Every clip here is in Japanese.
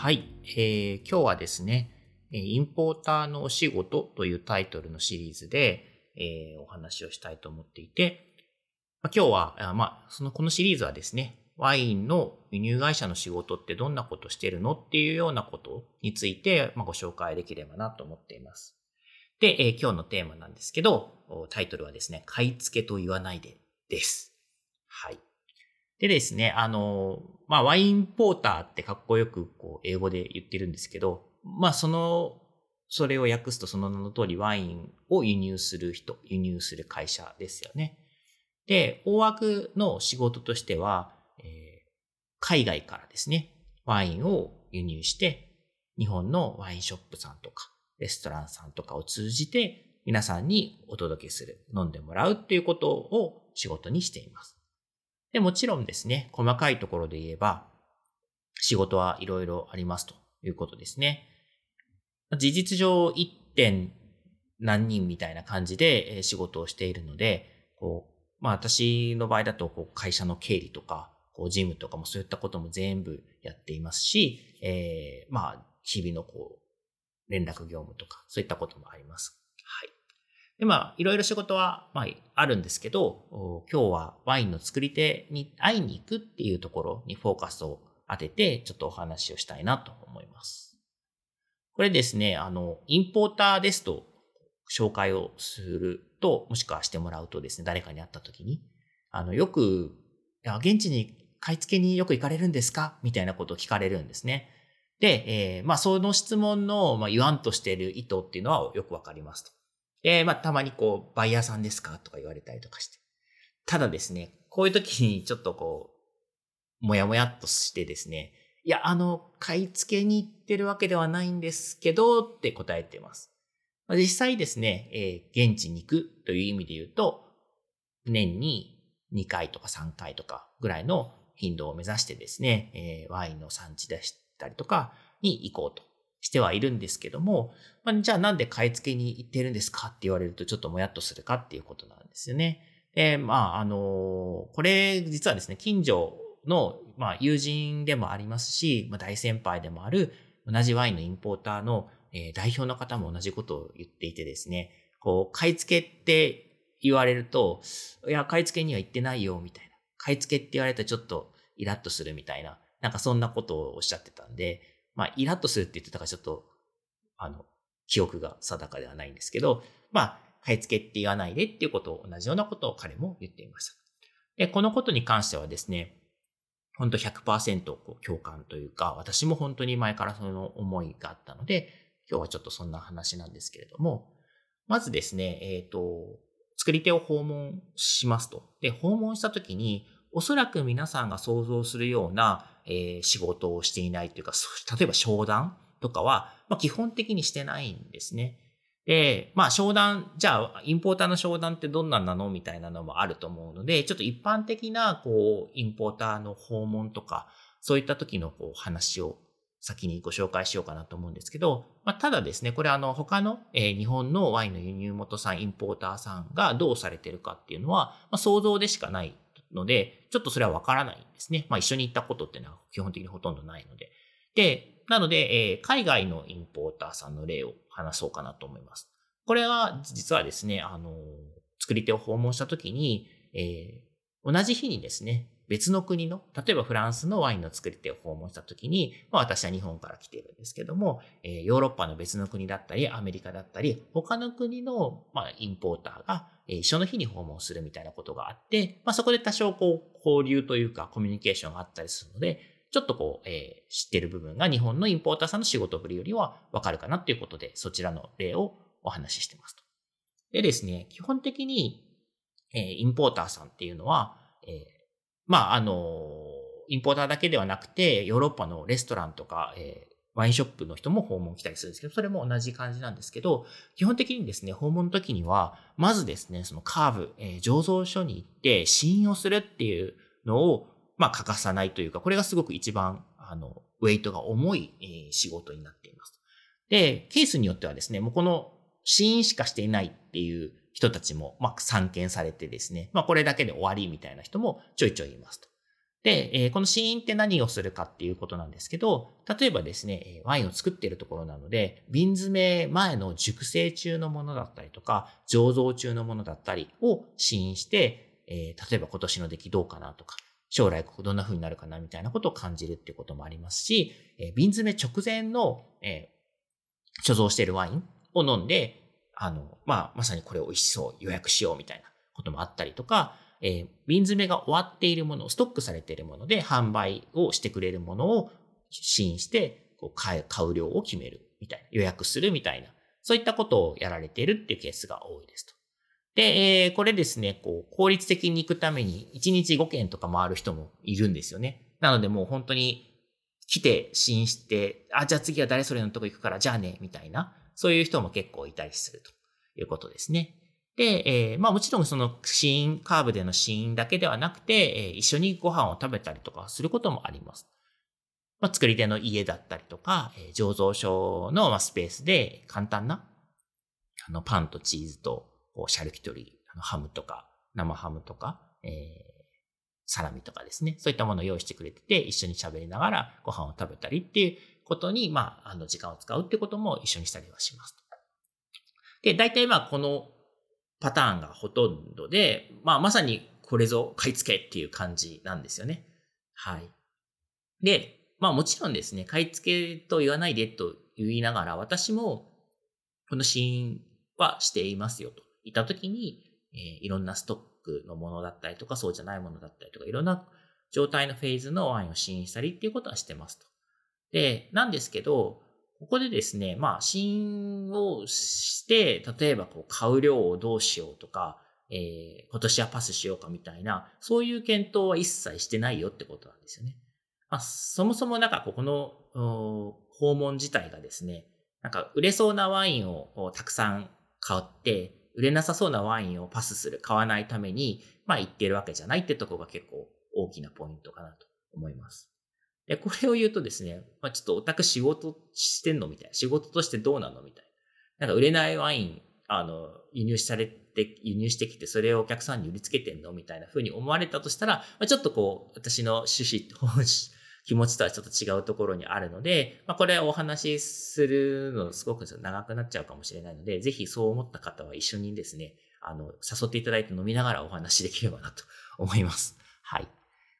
はい、えー今日はですね、インポーターのお仕事というタイトルのシリーズで、えーお話をしたいと思っていて、まあ今日は、あまあ、そのこのシリーズはですね、ワインの輸入会社の仕事ってどんなことしてるのっていうようなことについて、まあ、ご紹介できればなと思っています。で、えー今日のテーマなんですけど、タイトルはですね、買い付けと言わないでです。はい。でですね、あの、まあ、ワインポーターってかっこよくこう英語で言ってるんですけど、まあ、その、それを訳すとその名の通りワインを輸入する人、輸入する会社ですよね。で、大枠の仕事としては、えー海外からですね、ワインを輸入して、日本のワインショップさんとか、レストランさんとかを通じて、皆さんにお届けする、飲んでもらうっていうことを仕事にしています。で、もちろんですね、細かいところで言えば、仕事はいろいろありますということですね。事実上、一点何人みたいな感じで仕事をしているので、こう、まあ私の場合だと、こう、会社の経理とか、こう、事務とかもそういったことも全部やっていますし、えーまあ、日々のこう、連絡業務とか、そういったこともあります。はい。で、まあ、いろいろ仕事は、まあ、あるんですけど、今日はワインの作り手に会いに行くっていうところにフォーカスを当てて、ちょっとお話をしたいなと思います。これですね、あの、インポーターですと紹介をすると、もしくはしてもらうとですね、誰かに会った時に、あの、よく、いや現地に買い付けによく行かれるんですか？みたいなことを聞かれるんですね。で、えーまあ、その質問の、まあ、言わんとしている意図っていうのはよくわかりますと。で、まあ、たまにこう、バイヤーさんですか？とか言われたりとかして。ただですね、こういう時にちょっとこう、もやもやっとしてですね、いや、あの、買い付けに行ってるわけではないんですけど、って答えてます。実際ですね、えー現地に行くという意味で言うと、年に2回とか3回とかぐらいの頻度を目指してですね、えーワインの産地でしたりとかに行こうとしてはいるんですけども、まあ、じゃあなんで買い付けに行ってるんですかって言われるとちょっともやっとするかっていうことなんですよね。で、まあ、あのこれ実はですね、近所の、まあ、友人でもありますし、まあ、大先輩でもある同じワインのインポーターの、えー代表の方も同じことを言っていてですね、こう、買い付けって言われると、いや、買い付けには行ってないよ、みたいな。買い付けって言われたらちょっとイラッとするみたいな、なんかそんなことをおっしゃってたんで、まあ、イラッとするって言ってたからちょっと、あの、記憶が定かではないんですけど、まあ、買い付けって言わないでっていうことを、同じようなことを彼も言っていました。で、このことに関してはですね、本当100%こう共感というか、私も本当に前からその思いがあったので、今日はちょっとそんな話なんですけれども、まずですね、えっ、と、作り手を訪問しますと。で、訪問したときに、おそらく皆さんが想像するような、えー仕事をしていないというか、例えば商談とかは、まあ、基本的にしてないんですね。で、まあ商談、じゃあインポーターの商談ってどんなんなのみたいなのもあると思うので、ちょっと一般的な、こう、インポーターの訪問とか、そういった時のこう話を先にご紹介しようかなと思うんですけど、まあ、ただですね、これあの他の、え日本のワインの輸入元さん、インポーターさんがどうされてるかっていうのは、まあ、想像でしかないので、ちょっとそれはわからないんですね。まあ一緒に行ったことっていうのは基本的にほとんどないので。で、なので、えー海外のインポーターさんの例を話そうかなと思います。これは実はですね、あの、作り手を訪問したときに、えー同じ日にですね、別の国の、例えばフランスのワインの作り手を訪問したときに、まあ私は日本から来てるんですけども、えーヨーロッパの別の国だったり、アメリカだったり、他の国の、まあ、インポーターが、えー一緒の日に訪問するみたいなことがあって、まあそこで多少こう、交流というかコミュニケーションがあったりするので、ちょっとこう、えー知ってる部分が日本のインポーターさんの仕事ぶりよりはわかるかなっていうことで、そちらの例をお話ししてますと。でですね、基本的に、えーインポーターさんっていうのは、まあ、あの、インポーターだけではなくて、ヨーロッパのレストランとか、えー、ワインショップの人も訪問来たりするんですけど、それも同じ感じなんですけど、基本的にですね、訪問の時には、まずですね、そのカーブ、えー、醸造所に行って試飲をするっていうのを、まあ、欠かさないというか、これがすごく一番、あの、ウェイトが重い、えー、仕事になっています。で、ケースによってはですね、もうこの試飲しかしていないっていう人たちも、まあ、参見されてですね、まあ、これだけで終わりみたいな人もちょいちょいいますと。で、えこの試飲って何をするかっていうことなんですけど、例えばですね、ワインを作っているところなので、瓶詰め前の熟成中のものだったりとか、醸造中のものだったりを試飲して、え例えば今年の出来どうかなとか、将来ここどんな風になるかなみたいなことを感じるっていうこともありますし、え瓶詰め直前の、え貯蔵しているワインを飲んで、あの、まあ、まさにこれ美味しそう予約しようみたいなこともあったりとか、えー、瓶詰めが終わっているもの、ストックされているもので販売をしてくれるものを試飲して、こう買う量を決めるみたいな、予約するみたいな、そういったことをやられているっていうケースが多いですと。で、えー、これですね、こう、効率的に行くために1日5件とか回る人もいるんですよね。なのでもう本当に来て試飲して、あ、じゃあ次は誰それのとこ行くから、じゃあね、みたいな、そういう人も結構いたりするということですね。で、えー、まあもちろんその死因、カーブでの死因だけではなくて、えー、一緒にご飯を食べたりとかすることもあります。まあ、作り手の家だったりとか、えー、醸造所の、まあ、スペースで簡単な、あの、パンとチーズと、こう、シャルキトリあのハムとか、生ハムとか、えー、サラミとかですね。そういったものを用意してくれてて、一緒に喋りながらご飯を食べたりっていうことに、まあ、あの、時間を使うってことも一緒にしたりはします。で、大体まあ、このパターンがほとんどで、まあまさにこれぞ買い付けっていう感じなんですよね。はい。で、まあもちろんですね、買い付けと言わないでと言いながら、私もこのシーンはしていますよと言ったときに、えー、いろんなストックのものだったりとか、そうじゃないものだったりとか、いろんな状態のフェーズのワインを試飲したりっていうことはしてますと。で、なんですけど、ここでですね、まあ、試飲をして、例えばこう買う量をどうしようとか、えー、今年はパスしようかみたいな、そういう検討は一切してないよってことなんですよね。まあ、そもそもなんかここの訪問自体がですね、なんか売れそうなワインをたくさん買って、売れなさそうなワインをパスする、買わないために、まあ言ってるわけじゃないってとこが結構大きなポイントかなと思います。で、これを言うとですね、まあ、ちょっとオタク仕事してんのみたいな。仕事としてどうなのみたいな。なんか売れないワイン、あの、輸入されて、輸入してきて、それをお客さんに売りつけてんのみたいな風に思われたとしたら、まあ、ちょっとこう、私の趣旨、本気持ちとはちょっと違うところにあるので、まあ、これお話しするのすごく長くなっちゃうかもしれないので、ぜひそう思った方は一緒にですね、あの、誘っていただいて飲みながらお話しできればなと思います。はい。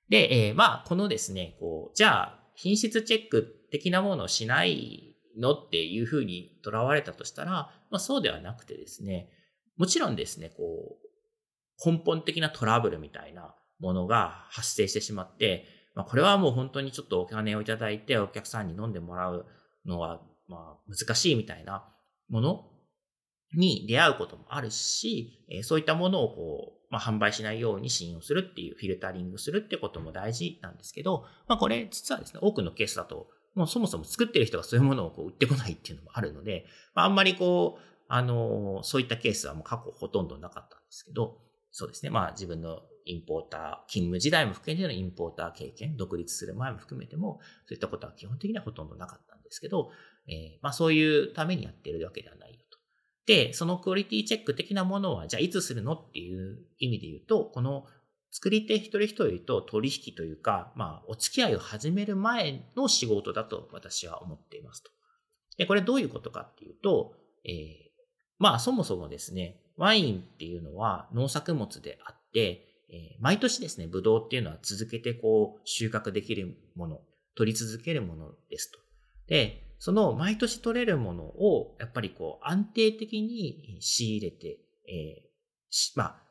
で、えー、まあ、このですね、こう、じゃあ、品質チェック的なものをしないのっていうふうにとらわれたとしたら、まあ、そうではなくてですね、もちろんですね、こう、根本的なトラブルみたいなものが発生してしまって、まあ、これはもう本当にちょっとお金をいただいてお客さんに飲んでもらうのは、まあ、難しいみたいなものに出会うこともあるし、そういったものをこう、まあ、販売しないように信用するっていうフィルタリングするってことも大事なんですけど、まあ、これ実はですね、多くのケースだと、もうそもそも作ってる人がそういうものをこう売ってこないっていうのもあるので、まあ、あんまりこう、あの、そういったケースはもう過去ほとんどなかったんですけど、そうですね。まあ自分のインポーター、勤務時代も含めてのインポーター経験、独立する前も含めても、そういったことは基本的にはほとんどなかったんですけど、えー、まあそういうためにやってるわけではないよで、そのクオリティチェック的なものは、じゃあいつするのっていう意味で言うと、この作り手一人一人と取引というか、まあ、お付き合いを始める前の仕事だと私は思っていますと。で、これどういうことかっていうと、えー、まあ、そもそもですね、ワインっていうのは農作物であって、えー、毎年ですね、ブドウっていうのは続けてこう収穫できるもの、取り続けるものですと。で、その毎年取れるものを、やっぱりこう安定的に仕入れて、えー、まあ、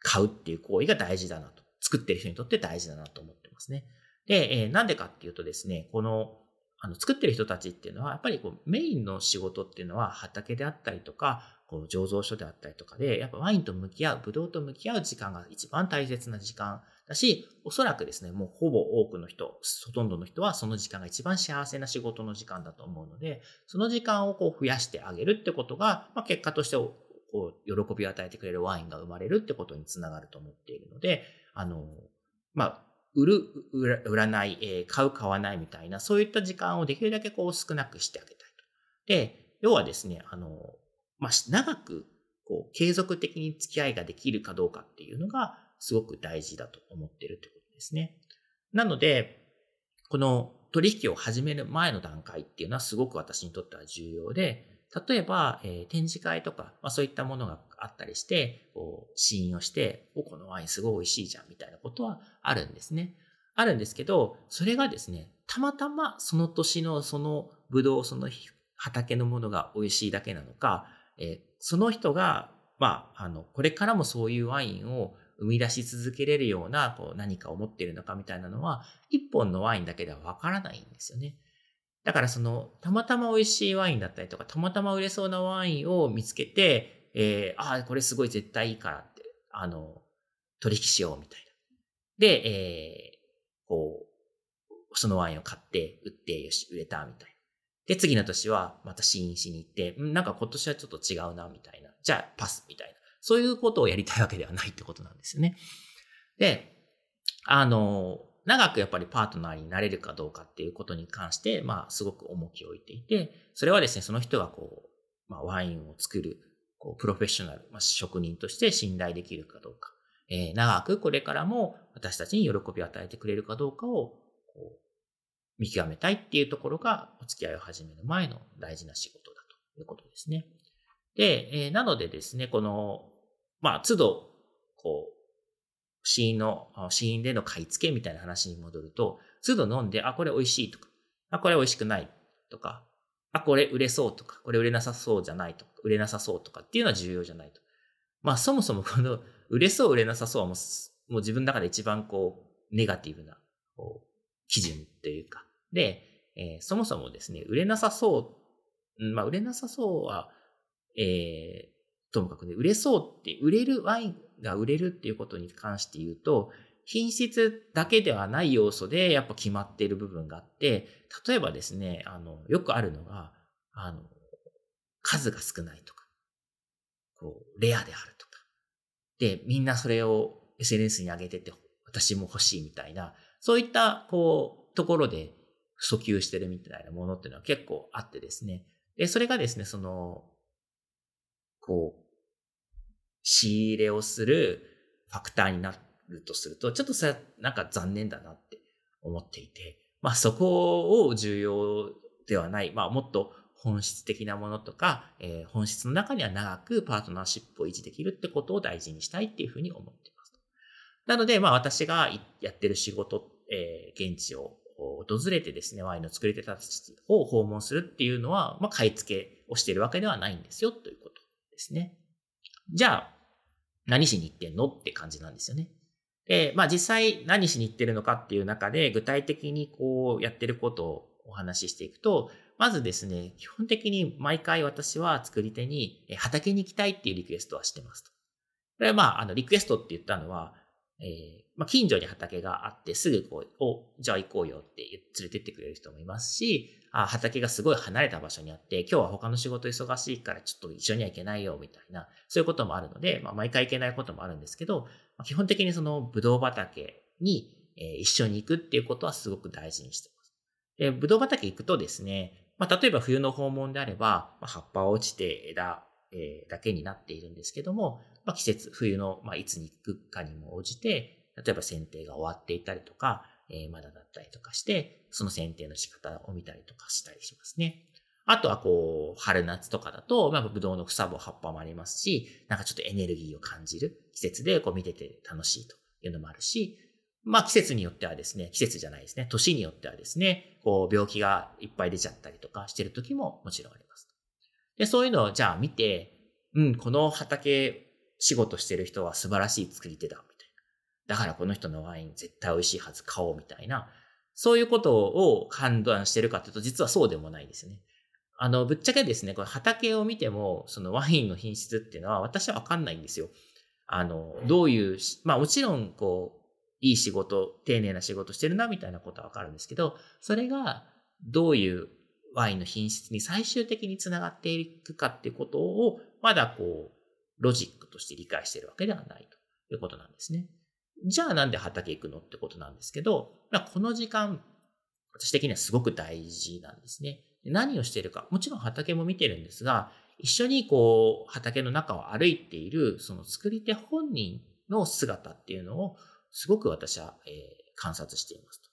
買うっていう行為が大事だなと。作ってる人にとって大事だなと思ってますね。で、えー、なんでかっていうとですね、この、あの、作ってる人たちっていうのは、やっぱりこう、メインの仕事っていうのは畑であったりとか、こう醸造所であったりとかで、やっぱワインと向き合う、ブドウと向き合う時間が一番大切な時間だし、おそらくですね、もうほぼ多くの人、ほとんどの人はその時間が一番幸せな仕事の時間だと思うので、その時間をこう増やしてあげるってことが、まあ、結果としてこう喜びを与えてくれるワインが生まれるってことにつながると思っているので、あの、まあ、売る、売らない、えー、買う、買わないみたいな、そういった時間をできるだけこう少なくしてあげたいと。で、要はですね、あの、まあ、長く、こう、継続的に付き合いができるかどうかっていうのが、すごく大事だと思ってるってことですね。なので、この取引を始める前の段階っていうのはすごく私にとっては重要で、例えば、えー、展示会とか、まあ、そういったものがあったりして、こう、試飲をして、お、このワインすごい美味しいじゃん、みたいなことはあるんですね。あるんですけど、それがですね、たまたまその年のそのブドウ、その畑のものが美味しいだけなのか、え、その人が、まあ、あの、これからもそういうワインを生み出し続けれるようなこう何かを持っているのかみたいなのは、一本のワインだけではわからないんですよね。だからその、たまたま美味しいワインだったりとか、たまたま売れそうなワインを見つけて、えー、ああ、これすごい絶対いいからって、あの、取引しようみたいな。で、えー、こう、そのワインを買って、売って、よし、売れた、みたいな。で、次の年はまた試飲しに行って、なんか今年はちょっと違うな、みたいな。じゃあ、パス、みたいな。そういうことをやりたいわけではないってことなんですよね。で、あの、長くやっぱりパートナーになれるかどうかっていうことに関して、まあ、すごく重きを置いていて、それはですね、その人がこう、まあ、ワインを作る、こう、プロフェッショナル、まあ、職人として信頼できるかどうか、えー、長くこれからも私たちに喜びを与えてくれるかどうかを、こう、見極めたいっていうところが、お付き合いを始める前の大事な仕事だということですね。で、えー、なのでですね、この、まあ、都度、こう、死因の、死因での買い付けみたいな話に戻ると、都度飲んで、あ、これ美味しいとか、あ、これ美味しくないとか、あ、これ売れそうとか、これ売れなさそうじゃないとか、売れなさそうとかっていうのは重要じゃないと。まあ、そもそもこの、売れそう、売れなさそうはもう、もう自分の中で一番こう、ネガティブな、こう、基準っていうか、で、えー、そもそもですね、売れなさそう、まあ、売れなさそうは、えー、ともかくね、売れそうって、売れる、ワインが売れるっていうことに関して言うと、品質だけではない要素でやっぱ決まっている部分があって、例えばですね、あの、よくあるのが、あの、数が少ないとか、こう、レアであるとか。で、みんなそれを SNS に上げてて、私も欲しいみたいな、そういった、こう、ところで訴求してるみたいなものっていうのは結構あってですね。で、それがですね、その、こう、仕入れをするファクターになるとすると、ちょっとそれなんか残念だなって思っていて、まあそこを重要ではない、まあもっと本質的なものとか、えー、本質の中には長くパートナーシップを維持できるってことを大事にしたいっていうふうに思っています。なので、まあ私がやってる仕事、えー、現地を訪れてですね、ワインの作り手たちを訪問するっていうのは、まあ買い付けをしているわけではないんですよということですね。じゃあ、何しに行ってんのって感じなんですよね。で、まあ実際何しに行ってるのかっていう中で具体的にこうやってることをお話ししていくと、まずですね、基本的に毎回私は作り手に畑に行きたいっていうリクエストはしてますと。これはまあ、あの、リクエストって言ったのは、えー、まあ、近所に畑があってすぐこう、お、じゃあ行こうよって連れてってくれる人もいますし、あ畑がすごい離れた場所にあって、今日は他の仕事忙しいからちょっと一緒には行けないよみたいな、そういうこともあるので、まあ、毎回行けないこともあるんですけど、まあ、基本的にそのブドウ畑に、え、一緒に行くっていうことはすごく大事にしてます。で、ブドウ畑行くとですね、まあ、例えば冬の訪問であれば、まあ、葉っぱ落ちて枝、えー、だけになっているんですけども、まあ、季節、冬の、まあ、いつに行くかにも応じて、例えば剪定が終わっていたりとか、えー、まだだったりとかして、その剪定の仕方を見たりとかしたりしますね。あとはこう、春夏とかだと、まあ、ブドウの草も葉っぱもありますし、なんかちょっとエネルギーを感じる季節でこう見てて楽しいというのもあるし、まあ季節によってはですね、季節じゃないですね、年によってはですね、こう病気がいっぱい出ちゃったりとかしてる時ももちろんあります。で、そういうのをじゃあ見て、うん、この畑仕事してる人は素晴らしい作り手だ。だからこの人のワイン絶対美味しいはず買おうみたいな、そういうことを判断してるかというと実はそうでもないですね。あの、ぶっちゃけですね、これ畑を見ても、そのワインの品質っていうのは私はわかんないんですよ。あの、どういう、まあもちろん、こう、いい仕事、丁寧な仕事してるな、みたいなことはわかるんですけど、それがどういうワインの品質に最終的につながっていくかっていうことを、まだこう、ロジックとして理解しているわけではないということなんですね。じゃあなんで畑行くの？ってことなんですけど、まあ、この時間、私的にはすごく大事なんですね。何をしているか。もちろん畑も見てるんですが、一緒にこう、畑の中を歩いている、その作り手本人の姿っていうのを、すごく私は、えー、観察していますと。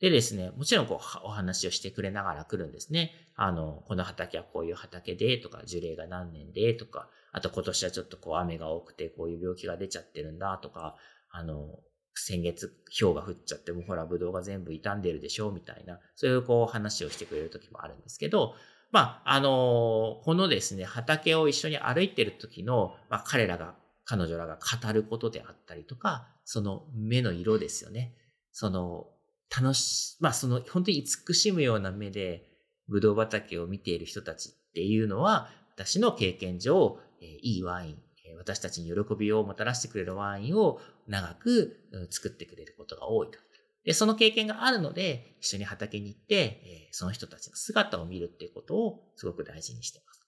でですね、もちろんこう、お話をしてくれながら来るんですね。あの、この畑はこういう畑で、とか、樹齢が何年で、とか、あと今年はちょっとこう雨が多くてこういう病気が出ちゃってるんだとか、あの、先月氷が降っちゃってもうほら、ブドウが全部傷んでるでしょみたいな、そういうこう話をしてくれる時もあるんですけど、まあ、あの、このですね、畑を一緒に歩いてる時の、まあ、彼らが、彼女らが語ることであったりとか、その目の色ですよね。その、楽し、まあ、その、本当に慈しむような目で、ブドウ畑を見ている人たちっていうのは、私の経験上、いいワイン、私たちに喜びをもたらしてくれるワインを長く作ってくれることが多いと。で、その経験があるので、一緒に畑に行って、その人たちの姿を見るっていうことをすごく大事にしています。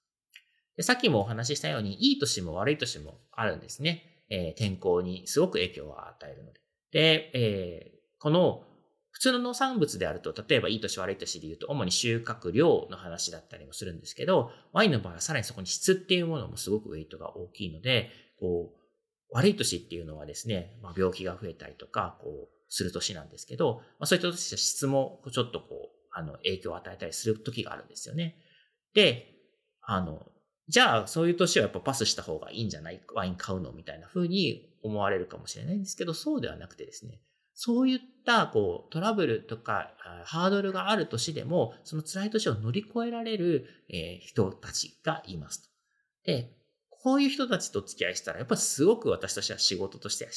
でさっきもお話ししたように、いい年も悪い年もあるんですね。えー、天候にすごく影響を与えるので。で、えー、この普通の農産物であると、例えばいい年悪い年で言うと、主に収穫量の話だったりもするんですけど、ワインの場合はさらにそこに質っていうものもすごくウェイトが大きいので、こう、悪い年っていうのはですね、まあ、病気が増えたりとか、こう、する年なんですけど、まあ、そういった年は質もちょっとこう、あの、影響を与えたりする時があるんですよね。で、あの、じゃあ、そういう年はやっぱパスした方がいいんじゃない？ワイン買うの？みたいな風に思われるかもしれないんですけど、そうではなくてですね、そういったこうトラブルとかハードルがある年でも、その辛い年を乗り越えられる、え人たちがいますと。で、こういう人たちと付き合いしたら、やっぱりすごく私としては仕事として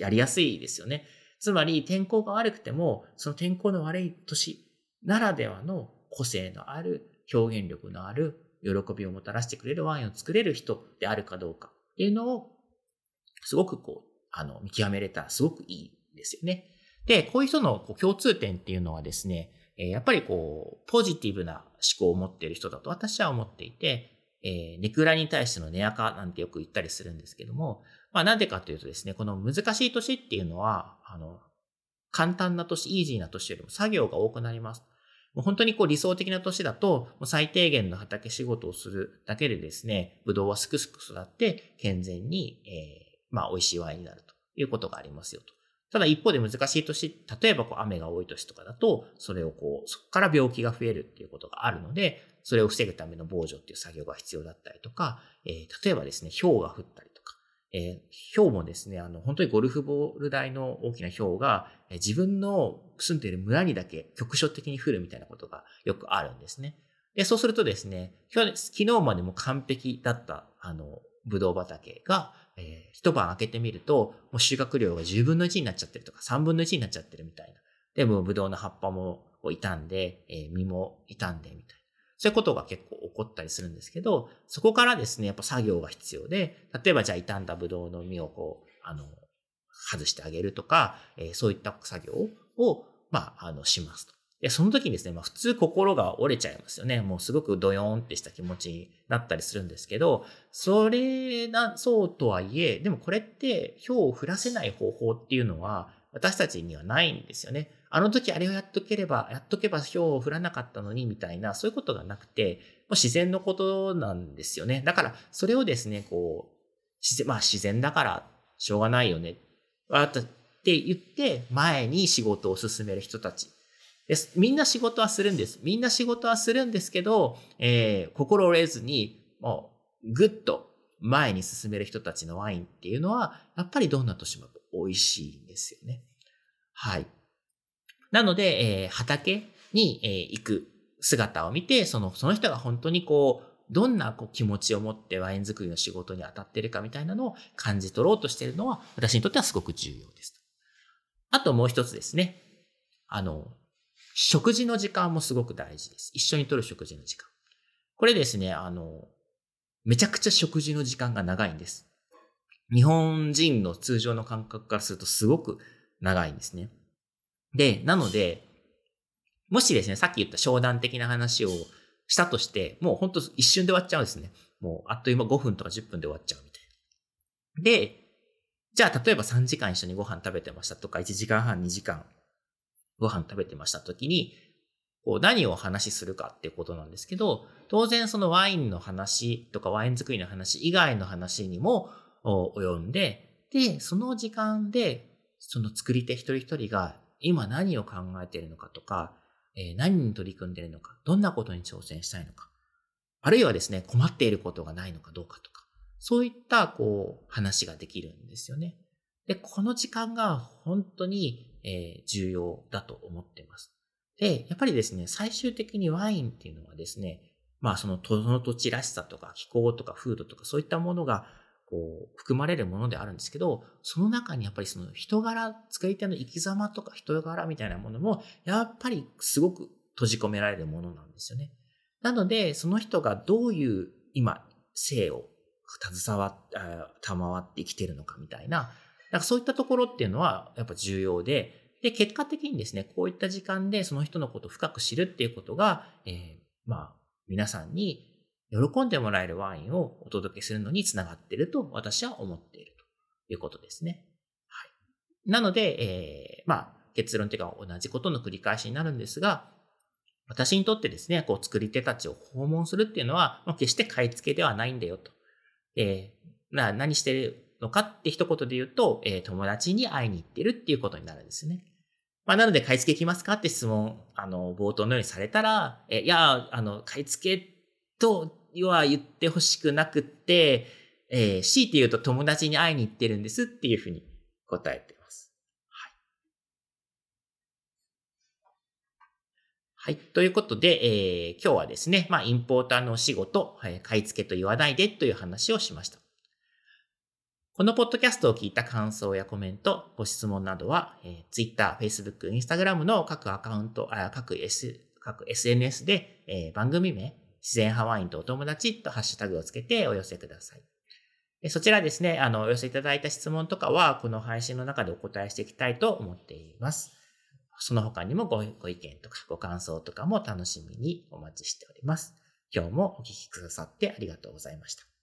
やりやすいですよね。つまり天候が悪くても、その天候の悪い年ならではの個性のある、表現力のある、喜びをもたらしてくれるワインを作れる人であるかどうかっていうのを、すごくこう、あの、見極めれたらすごくいいですよね。で、こういう人のこう共通点っていうのはですね、やっぱりこう、ポジティブな思考を持っている人だと私は思っていて、えー、ネクラに対してのネアカなんてよく言ったりするんですけども、まあなんでかというとですね、この難しい年っていうのは、あの、簡単な年、イージーな年よりも作業が多くなります。もう本当にこう理想的な年だと、もう最低限の畑仕事をするだけでですね、ブドウはすくすく育って健全に、えー、まあ美味しいワインになるということがありますよと。ただ一方で難しい年、例えばこう雨が多い年とかだと、それをこう、そこから病気が増えるっていうことがあるので、それを防ぐための防除っていう作業が必要だったりとか、えー、例えばですね、氷が降ったりとか、えー、氷もですね、あの、本当にゴルフボール台の大きな氷が、え、自分の住んでいる村にだけ局所的に降るみたいなことがよくあるんですね。で、そうするとですね、昨日までも完璧だった、あの、ブドウ畑が、えー、一晩開けてみると、もう収穫量が10分の1になっちゃってるとか、3分の1になっちゃってるみたいな。で、もブドウの葉っぱも傷んで、えー、実も傷んでみたいな。そういうことが結構起こったりするんですけど、そこからですね、やっぱ作業が必要で、例えばじゃあ傷んだブドウの実をこう、あの、外してあげるとか、えー、そういった作業を、まあ、あの、しますと。で、その時にですね、まあ普通心が折れちゃいますよね。もうすごくドヨーンってした気持ちになったりするんですけど、それな、そうとはいえ、でもこれって氷を降らせない方法っていうのは私たちにはないんですよね。あの時あれをやっとければ、やっとけば氷を降らなかったのにみたいな、そういうことがなくて、もう自然のことなんですよね。だからそれをですね、こう、自然、まあ自然だからしょうがないよね。って言って前に仕事を進める人たちです。みんな仕事はするんです。みんな仕事はするんですけど、えー、心折れずに、もう、ぐっと前に進める人たちのワインっていうのは、やっぱりどんな年も美味しいんですよね。はい。なので、えー、畑に、えー、行く姿を見て、その、その人が本当にこう、どんなこう気持ちを持ってワイン作りの仕事に当たってるかみたいなのを感じ取ろうとしているのは、私にとってはすごく重要です。あともう一つですね。あの、食事の時間もすごく大事です。一緒にとる食事の時間。これですね、あの、めちゃくちゃ食事の時間が長いんです。日本人の通常の感覚からするとすごく長いんですね。で、なので、もしですね、さっき言った商談的な話をしたとして、もう本当一瞬で終わっちゃうんですね。もうあっという間5分とか10分で終わっちゃうみたいな。で、じゃあ例えば3時間一緒にご飯食べてましたとか、1時間半2時間ご飯食べてました時に、こう何を話しするかっていうことなんですけど、当然そのワインの話とかワイン作りの話以外の話にも及んで、で、その時間で、その作り手一人一人が今何を考えているのかとか、えー、何に取り組んでいるのか、どんなことに挑戦したいのか、あるいはですね、困っていることがないのかどうかとか、そういった、こう、話ができるんですよね。で、この時間が本当に、え、重要だと思ってます。で、やっぱりですね、最終的にワインっていうのはですね、まあその土地らしさとか気候とか風土とかそういったものがこう含まれるものであるんですけど、その中にやっぱりその人柄、作り手の生き様とか人柄みたいなものも、やっぱりすごく閉じ込められるものなんですよね。なので、その人がどういう今、性を携わっ、賜って生きてるのかみたいな、なんかそういったところっていうのはやっぱ重要で、で、結果的にですね、こういった時間でその人のことを深く知るっていうことが、えー、まあ、皆さんに喜んでもらえるワインをお届けするのにつながっていると私は思っているということですね。はい。なので、えー、まあ、結論というか同じことの繰り返しになるんですが、私にとってですね、こう作り手たちを訪問するっていうのは、決して買い付けではないんだよと。えー、何してるのかって一言で言うと、えー、友達に会いに行ってるっていうことになるんですね。まあ、なので、買い付け行きますかって質問、あの、冒頭のようにされたら、え、いや、あの、買い付けとは言ってほしくなくって、えー、強いて言うと友達に会いに行ってるんですっていうふうに答えてます。はい。はい。ということで、えー、今日はですね、まあ、インポーターのお仕事、買い付けと言わないでという話をしました。このポッドキャストを聞いた感想やコメント、ご質問などは、えー、Twitter、Facebook、Instagram の各アカウント、あ各 S、各 SNS で、えー、番組名、自然ハワインとお友達とハッシュタグをつけてお寄せください。そちらですね、あの、お寄せいただいた質問とかは、この配信の中でお答えしていきたいと思っています。その他にもごご意見とかご感想とかも楽しみにお待ちしております。今日もお聞きくださってありがとうございました。